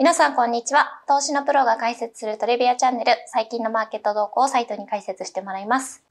皆さんこんにちは。投資のプロが解説するトレビアチャンネル、最近のマーケット動向をサイトに解説してもらいます。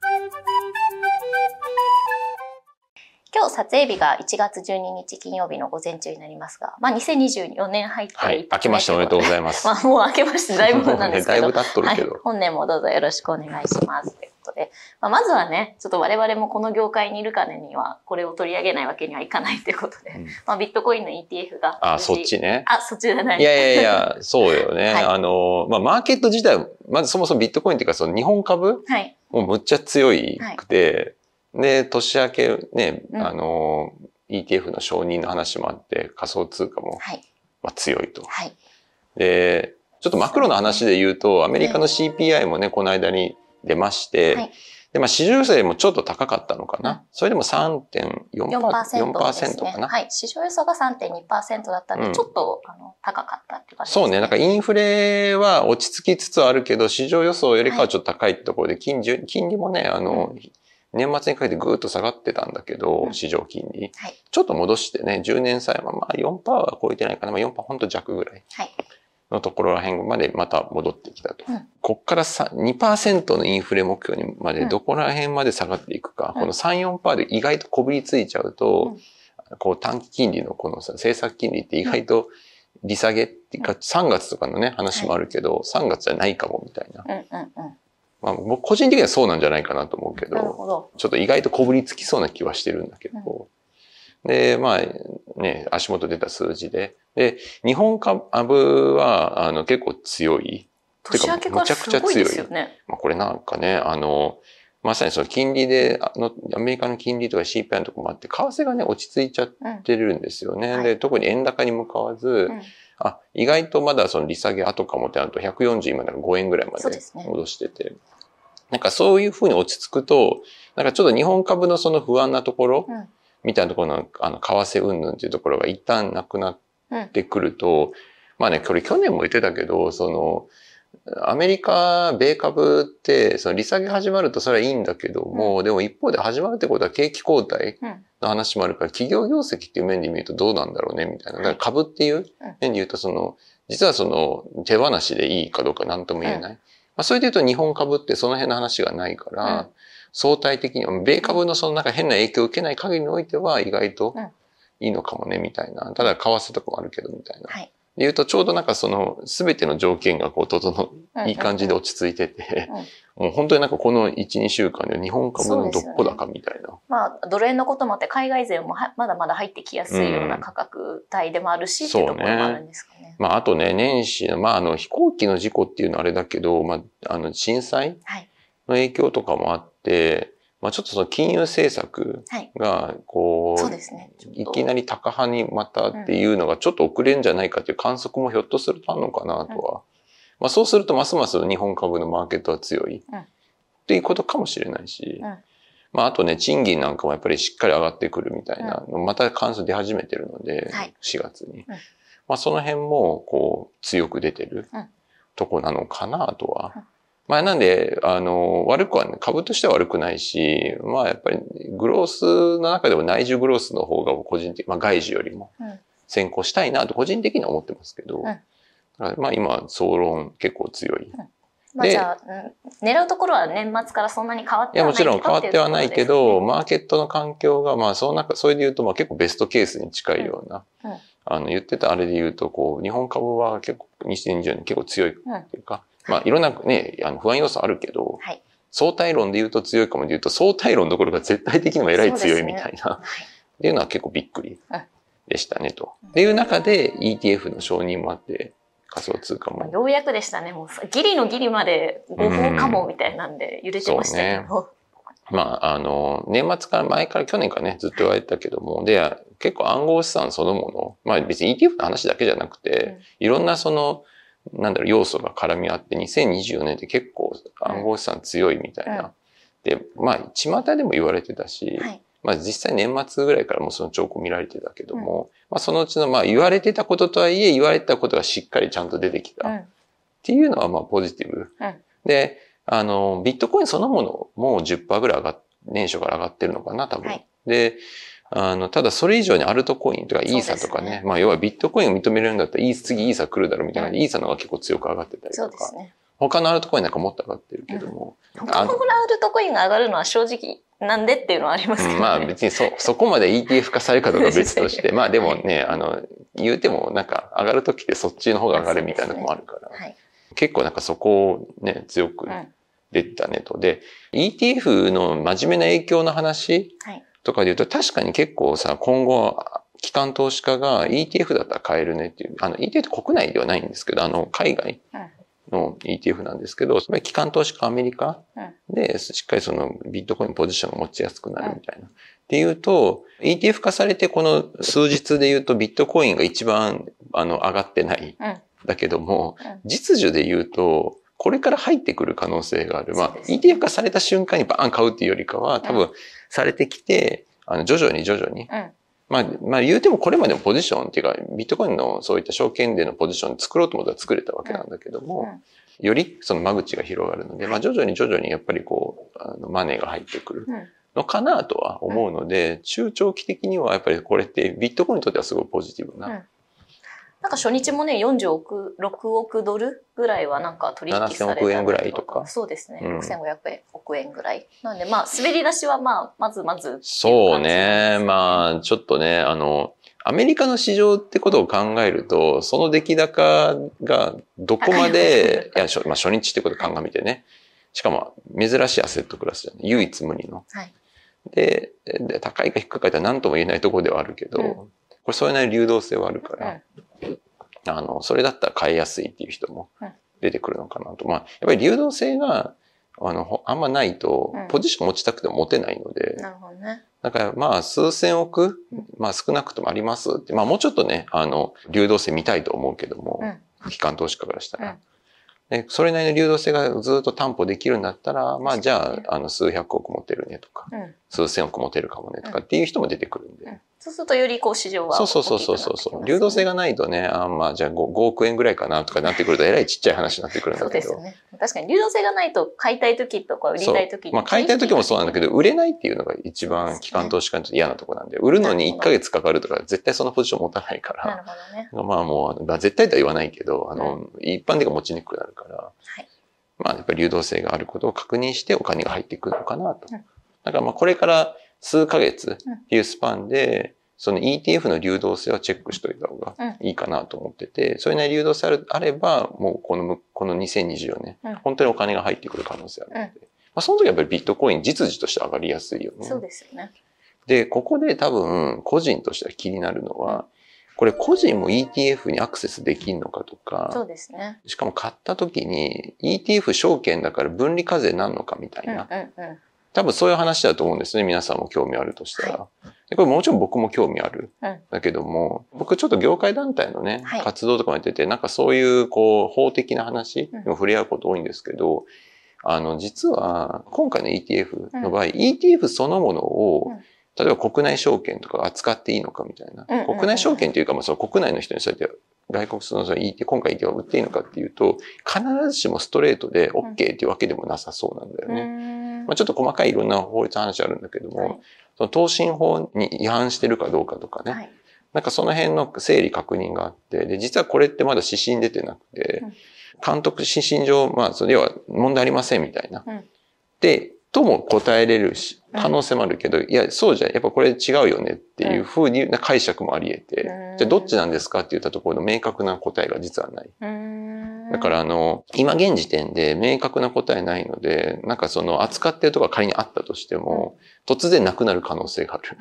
今日撮影日が1月12日金曜日の午前中になりますが、まあ2024年入ってはい。明けましておめでとうございます。まあもう明けましてだいぶなんですけど。ねだいぶ経っとるけどはい。本年もどうぞよろしくお願いします。ことで、まあ、まずはね、ちょっと我々もこの業界にいるからには、これを取り上げないわけにはいかないということで、うんまあビットコインの ETF が。あ、そっちね。あ、そっちじゃない。いやいやいや、そうよね。はいあの、まあ、マーケット自体、まずそもそもビットコインっていうか、その日本株はい。もうむっちゃ強いくて、で、年明けね、うんあの、ETF の承認の話もあって、仮想通貨も、はい。まあ、強いと。はい。で、ちょっとマクロの話で言うと、アメリカの CPI もね、この間に出まして、はいで、まあ、市場予想もちょっと高かったのかな。うんそれでも3.4%、4%ですね。かな。はい。市場予想が3.2%だったんで、うんちょっとあの高かったって感じです、そうね。なんかインフレは落ち着きつつあるけど、市場予想よりかはちょっと高いってところで、金利、金利もね、あの、年末にかけてぐーっと下がってたんだけど、うん市場金利。はいちょっと戻してね、10年債はまあ4%は超えてないかな。まあ4%ほんと弱ぐらいはい。のところら辺までまた戻ってきたと。うんこっからさ2%のインフレ目標にまでどこら辺まで下がっていくか。うんこの3、4%で意外とこびりついちゃうと、こう短期金利のこのさ、政策金利って意外と利下げっていうか、3月とかのね、話もあるけど、3月じゃないかもみたいな。うんうんうん。まあ僕個人的にはそうなんじゃないかなと思うけど、ど。ちょっと意外とこぶりつきそうな気はしてるんだけど、で、まあね、足元出た数字で、で、日本株は、あの、結構強い。年明けからすごいですよね。まあ、これなんかね、あの、まさにその金利で、あの、アメリカの金利とか CPI のとこもあって、為替がね、落ち着いちゃっうん。てるんですよね。はいで、特に円高に向かわず、うんあ、意外とまだその利下げ後かもってなると140今だから5円ぐらいまで戻してて。なんかそういうふうに落ち着くと、なんかちょっと日本株のその不安なところ、うんみたいなところの、あの、為替云々っていうところが一旦なくなっうん。てくると、まあね、これ去年も言ってたけど、その、アメリカ、米株って、その利下げ始まるとそれはいいんだけども、でも一方で始まるってことは景気後退うん。の話もあるから、企業業績っていう面で見るとどうなんだろうね、みたいな。だから株っていう面で言うと、その、実はその、手放しでいいかどうか何とも言えない。まあ、それで言うと日本株ってその辺の話がないから、うん相対的には、米株のそのなんか変な影響を受けない限りにおいては意外とうんいいのかもね、みたいな。ただ、為替とかもあるけど、みたいな。はい。で言うと、ちょうどなんかその、すべての条件がこう、整うんいい感じで落ち着いてて、うんもう本当になんかこの1、2週間で日本株のどっこ高みたいな。まあ、ドル円のこともあって、海外勢もはまだまだ入ってきやすいような価格帯でもあるし、っていうところもあるんですかね。まあ、あとね、年始の、まあ、あの、飛行機の事故っていうのはあれだけど、まあ、あの、震災はい。の影響とかもあって、まあ、ちょっとその金融政策はい。が、こう、そうですね。いきなり高派にまたっていうのがちょっと遅れんじゃないかっていう観測もひょっとするとあるのかなとは。まあそうするとますます日本株のマーケットは強いうんっていうことかもしれないしうん。まああとね、賃金なんかもやっぱりしっかり上がってくるみたいなの、また関数出始めてるのではい、4月にうん。まあその辺もこう強く出てるうんとこなのかなとはうん。まあなんで、あの、悪くはね、株としては悪くないし、まあやっぱりグロースの中でも内需グロースの方が個人的、まあ外需よりもうん。先行したいなと個人的には思ってますけど、ん。だからまあ今、総論結構強い。まあじゃあ、うん。狙うところは年末からそんなに変わっいや、てはないもちろん変わってはないけど、まマーケットの環境が、まあその中、それで言うと、まあ結構ベストケースに近いような、うん。うん。あの、言ってたあれで言うと、こう、日本株は結構、2020年結構強いっていうか、まあい。ろんなね、あの不安要素あるけど、はい。相対論で言うと強いかもで言うと、相対論どころか絶対的にも偉い強いみたいな、はい。っていうのは結構びっくりうん。でしたねと。っていう中で ETF の承認もあって、仮想通貨も。まあようやくでしたね。もうさギリのギリまで合法かもみたいなんで揺れてましたけど。まあ、あの、年末から前から去年からね、ずっと言われてたけども、で、結構暗号資産そのもの、まあ別に ETF の話だけじゃなくて、いろんなその、なんだろう、要素が絡み合って、2024年って結構暗号資産強いみたいな。うんで、まあ、巷でも言われてたし、はい。まあ実際年末ぐらいからもうその兆候見られてたけども、まあそのうちのまあ言われてたこととはいえ言われてたことがしっかりちゃんと出てきた。うんっていうのはまあポジティブ。うんで、あの、ビットコインそのものも10%ぐらい上がっ、年初から上がってるのかな、多分。はいで、あの、ただそれ以上にアルトコインとかイーサとかね、ねまあ要はビットコインを認めるんだったら次イーサ来るだろうみたいな感じで、イーサの方が結構強く上がってたりとか、そうですね。他のアルトコインなんかもっと上がってるけども、他のラウルトコインが上がるのは正直なんでっていうのはありますけど、ねうんまあ別にそ、そこまで ETF 化されるかどうかは別として、まあでもね、あの、言うてもなんか上がるときってそっちの方が上がるみたいなのもあるから、はい。結構なんかそこをね、強くうん。出てたねと。で、ETF の真面目な影響の話はい。とかで言うと確かに結構さ、今後、機関投資家が ETF だったら買えるねっていう、あの ETF って国内ではないんですけど、あの海外の ETF なんですけど、それ機関投資家アメリカでしっかりそのビットコインポジションを持ちやすくなるみたいな。っていうと、ETF 化されてこの数日で言うとビットコインが一番あの上がってない。うん。だけどもうん、実需で言うと、これから入ってくる可能性がある。まあ、ETF 化された瞬間にバーン買うっていうよりかは、多う分されてきて、あの、徐々に徐々に。うん。まあ、まあ言うてもこれまでもポジションっていうか、ビットコインのそういった証券でのポジション作ろうと思ったら作れたわけなんだけども、よりその間口が広がるので、まあ徐々に徐々にやっぱりこう、あのマネーが入ってくるうん。のかなとは思うので、中長期的にはやっぱりこれってビットコインにとってはすごいポジティブな。うんなんか初日もね、40億、6億ドルぐらいはなんか取引された7000億円ぐらいとか？そうですね。うん6500億円ぐらい。なんでまあ、滑り出しはまあ、まずまず。そうね。まあ、ちょっとね、あの、アメリカの市場ってことを考えると、その出来高がどこまで、いや、しょまあ、初日ってことを鑑みてね。しかも、珍しいアセットクラスじゃない。唯一無二の。はい。で、で高いか低いかって何とも言えないところではあるけど、うんこれそれなりに流動性はあるから、うんあの、それだったら買いやすいっていう人もうん出てくるのかなと。まあ、やっぱり流動性が、あの、ほあんまないとうん、ポジション持ちたくても持てないので、なるほどね。だからまあ数千億うん、まあ少なくともありますって、まあもうちょっとね、あの、流動性見たいと思うけども、機関投資家からしたら。でそれなりの流動性がずっと担保できるんだったら、まあじゃあ、あの、数百億持てるねとか、うん。数千億持てるかもねとかっていう人も出てくるんで。うんそうするとよりこう市場はそうそうそうそうそうそう。流動性ががないとね、あまあじゃあ 5, 5億円ぐらいかなとかなってくると、えらいちっちゃい話になってくるんだけどそうですよ。ね。確かに流動性がないと買いたい時とか売りたい時に。まあ買いたい時もそうなんだけど、売れないっていうのが一番機関投資家にとって嫌なところなんで、売るのに1ヶ月かかるとか、絶対そのポジション持たないから。なるほどね。まあもう、まあ、絶対とは言わないけど、あの、一般的に持ちにくくなるから、はい。まあやっぱり流動性があることを確認してお金が入ってくるのかなと。うんだからまあこれから数ヶ月っていうスパンで、その ETF の流動性はチェックしといた方がいいかなと思ってて、それなりに流動性あるあれば、もうこのむ、この2024年、うん本当にお金が入ってくる可能性あるので、うんまあその時はやっぱりビットコイン実需として上がりやすいよね。そうですよね。で、ここで多分個人としては気になるのは、これ個人も ETF にアクセスできるのかとそうか、ですね。しかも買った時に ETF 証券だから分離課税なんのかみたいうんうんな、うん。多分そういう話だと思うんですね。皆さんも興味あるとしたら。でこれもちろん僕も興味ある。うんだけども、僕ちょっと業界団体のね、はい活動とかもやってて、なんかそういうこう法的な話うんにも触れ合うこと多いんですけど、あの、実は今回の ETF の場合、ETF そのものを、うん例えば国内証券とか扱っていいのかみたいな。うんうんうん国内証券というか、まあその国内の人にそうやって外国のその ETF、今回 ETF を売っていいのかっていうと、必ずしもストレートで OK っていうわけでもなさそうなんだよね。ねまあ、ちょっと細かいいろんな法律の話あるんだけども、はい。その投信法に違反してるかどうかとかね、はい。なんかその辺の整理確認があって、で、実はこれってまだ指針出てなくて、うん。監督指針上、まあ、それは問題ありませんみたいな。うん。で、とも答えれるし、うん。可能性もあるけど、いや、そうじゃ、やっぱこれ違うよねっていうふうにな解釈もあり得て、うん。じゃあどっちなんですかって言ったところの明確な答えが実はない。だからあの、今現時点で明確な答えないので、なんかその扱ってるとこが仮にあったとしても、突然なくなる可能性がある。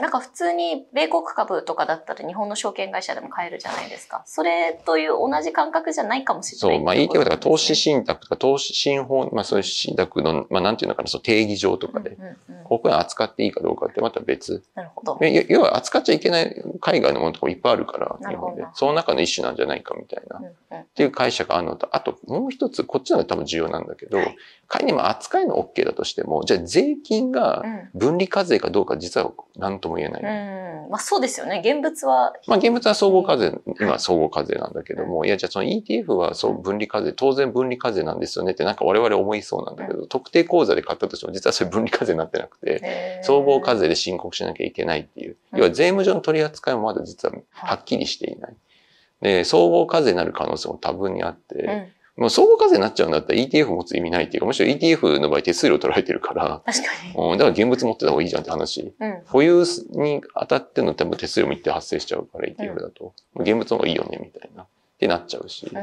なんか普通に米国株とかだったら日本の証券会社でも買えるじゃないですか。それという同じ感覚じゃないかもしれない。そう、まあ ETF だから投資信託とか投資信法、まあそういう信託の、まあなんていうのかな、その定義上とかで、ここに扱っていいかどうかってまた別。なるほど。え要は扱っちゃいけない海外のものとかもいっぱいあるから、日本で。その中の一種なんじゃないかみたいな。っうんうんていう解釈があるのと、あともう一つ、こっちの方が多分重要なんだけどはい、仮にも扱いの OK だとしても、じゃあ税金がうん分離課税かどうか実は何ととも言えない。うん。まあそうですよね。現物は。まあ現物は総合課税、今は総合課税なんだけども、いやじゃあその ETF はそう分離課税、当然分離課税なんですよねってなんか我々思いそうなんだけど、特定口座で買ったとしても実はそれ分離課税になってなくて、総合課税で申告しなきゃいけないっていう。うん要は税務上の取り扱いもまだ実ははっきりしていない。で、総合課税になる可能性も多分にあって、うん。もう総合課税になっちゃうんだったら ETF 持つ意味ないっていうか、むしろ ETF の場合手数料取られてるから、確かに。うんだから現物持ってた方がいいじゃんって話。うん。保有に当たっての多分手数料も一定発生しちゃうから ETF だと、現物の方がいいよねみたいな。ってなっちゃうし、ん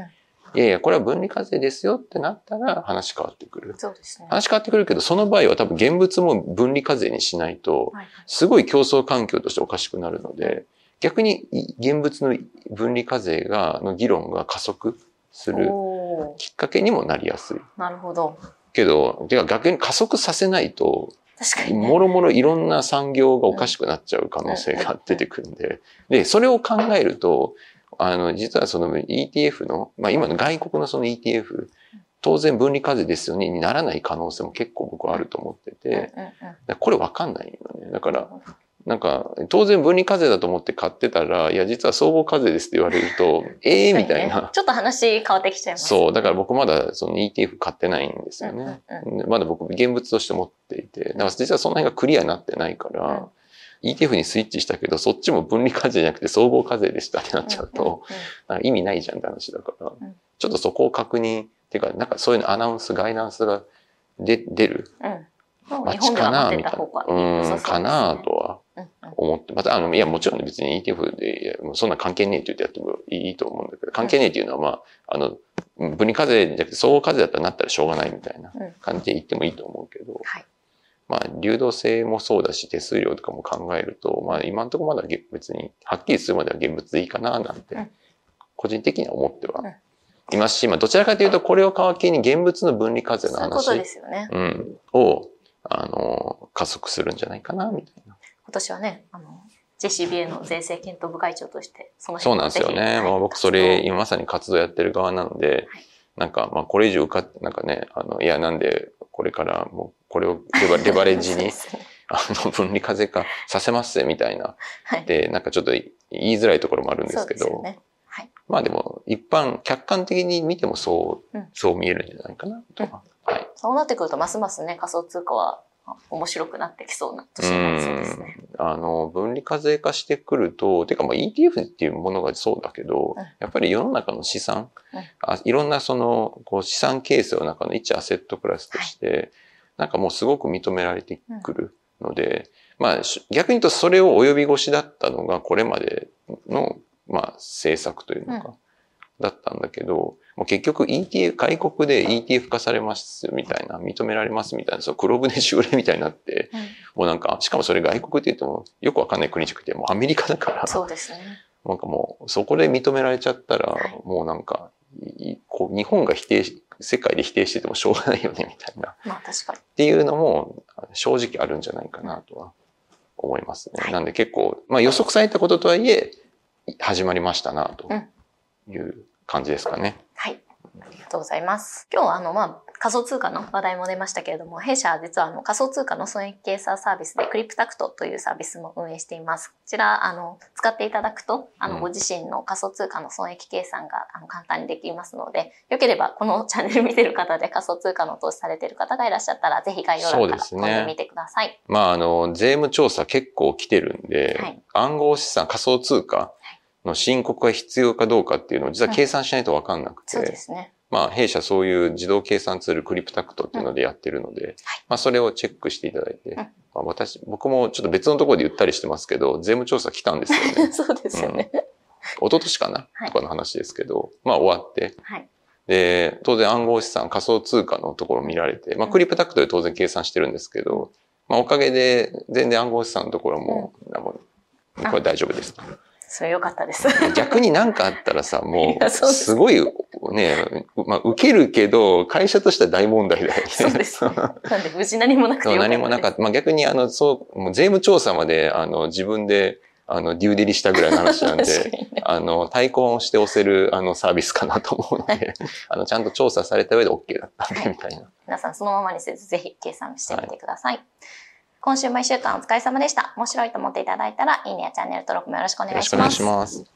いやいや、これは分離課税ですよってなったら話変わってくる。そうですね。話変わってくるけど、その場合は多分現物も分離課税にしないと、はいすごい競争環境としておかしくなるので、逆に現物の分離課税が、の議論が加速するきっかけにもなりやすい。なるほど。けど、てか逆に加速させないと、確かに、ね。もろもろいろんな産業がおかしくなっちゃう可能性が出てくるんで、で、それを考えると、あの、実はその ETF の、まあ今の外国のその ETF、当然分離課税ですよね、にならない可能性も結構僕はあると思ってて、これわかんないよね。だから、なんか、当然分離課税だと思って買ってたら、いや、実は総合課税ですって言われると、ええみたいねな。ちょっと話変わってきちゃいます、そう、だから僕まだその ETF 買ってないんですよね。うんでまだ僕現物として持っていて、だから実はその辺がクリアになってないから、ETF にスイッチしたけど、そっちも分離課税じゃなくて総合課税でしたってなっちゃうと、意味ないじゃんって話だから、うん。ちょっとそこを確認、っていうか、なんかそういうのアナウンス、ガイダンスがで出る？うん。街かな、みたいな。うん、かなとは。うんうん思って、また、あの、いや、もちろん別に ETF で、もうそんな関係ねえって言ってやってもいいと思うんだけど、関係ねえっていうのは、まあ、あの、分離課税じゃなくて総合課税だったらなったらしょうがないみたいなうん。感じで言ってもいいと思うけど、はい。まあ、流動性もそうだし、手数料とかも考えると、まあ、今のところまだげ別に、はっきりするまでは現物でいいかな、なんてうん、個人的には思ってはうん。いますし、まあ、どちらかというと、これを皮切りに現物の分離課税の話。うん、を、あの、加速するんじゃないかな、みたいな。今年はね、あの、JCBA の税制検討部会長として、そのそうなんですよね。まあ、僕それ、今まさに活動やってる側なので、はいなんか、まあ、これ以上受かなんかね、あの、いや、なんで、これからもう、これをレバ レバレッジにあの、分離課税化させますぜ、みたいな。はい。で、なんかちょっと言いづらいところもあるんですけど、そうですよね。はい。まあでも、一般、客観的に見てもそう、うんそう見えるんじゃないかな、とは。はい。そうなってくると、ますますね、仮想通貨はあ面白くなってきそうな年になりそうですね。あの、分離課税化してくると、てかまあ ETF っていうものがそうだけど、うん。やっぱり世の中の資産、うん。あいろんなその、こう資産形成の中の一アセットクラスとして、なんかもうすごく認められてくるので、まあし逆に言うとそれを及び腰だったのがこれまでの、まあ政策というのか、だったんだけど、もう結局 ETF、外国で ETF 化されますみたいな、認められますみたいな、そう黒船修例みたいになって、うんもうなんか、しかもそれ外国って言ってもよくわかんない国じゃなくて、もうアメリカだから、そうですね。なんかもうそこで認められちゃったら、はいもうなんか、いこう日本が否定し、世界で否定しててもしょうがないよね、みたいな。っまあ確かに。ていうのも正直あるんじゃないかなとは思いますね。はいなんで結構、まあ予測されたこととはいえ、始まりましたな、という感じですかね。はい。ありがとうございます。今日はあの、まあ、仮想通貨の話題も出ましたけれども、弊社は実はあの仮想通貨の損益計算サービスでクリプタクトというサービスも運営しています。こちら、あの、使っていただくと、あの、うんご自身の仮想通貨の損益計算があの簡単にできますので、よければこのチャンネル見てる方で仮想通貨の投資されている方がいらっしゃったら、ぜひ概要欄からそうですね飛んでみてください。まあ、あの、税務調査結構来てるんで、はい暗号資産、仮想通貨の申告が必要かどうかっていうのを実は計算しないとわかんなくて、そうですね。まあ、弊社そういう自動計算ツールクリプタクトっていうのでやってるので、まあ、それをチェックしていただいて、ん。まあ、私、僕もちょっと別のところで言ったりしてますけど、税務調査来たんですよね。そうですよね。一昨年かな、はい。とかの話ですけど、まあ終わって、はい。で、当然暗号資産、仮想通貨のところを見られて、まあうん。クリプタクトで当然計算してるんですけど、まあおかげで全然暗号資産のところも、うこれ大丈夫です。それ良かったです。逆になんかあったらさ、もうすすごいね、まあ受けるけど、会社としては大問題だよね。そうですね。なんで無事何もなくてそうよかった何もなかった。まあ逆にあの、そう、もう税務調査まで、あの、自分で、あの、デューデリしたぐらいの話なんで、ねあの、対抗をして押せる、あの、サービスかなと思うので、あの、ちゃんと調査された上で OK だったんで、みたいな。皆さんそのままにせずぜひ計算してみてください。今週も一週間お疲れ様でした。面白いと思っていただいたら、いいねやチャンネル登録もよろしくお願いします。よろしくお願いします。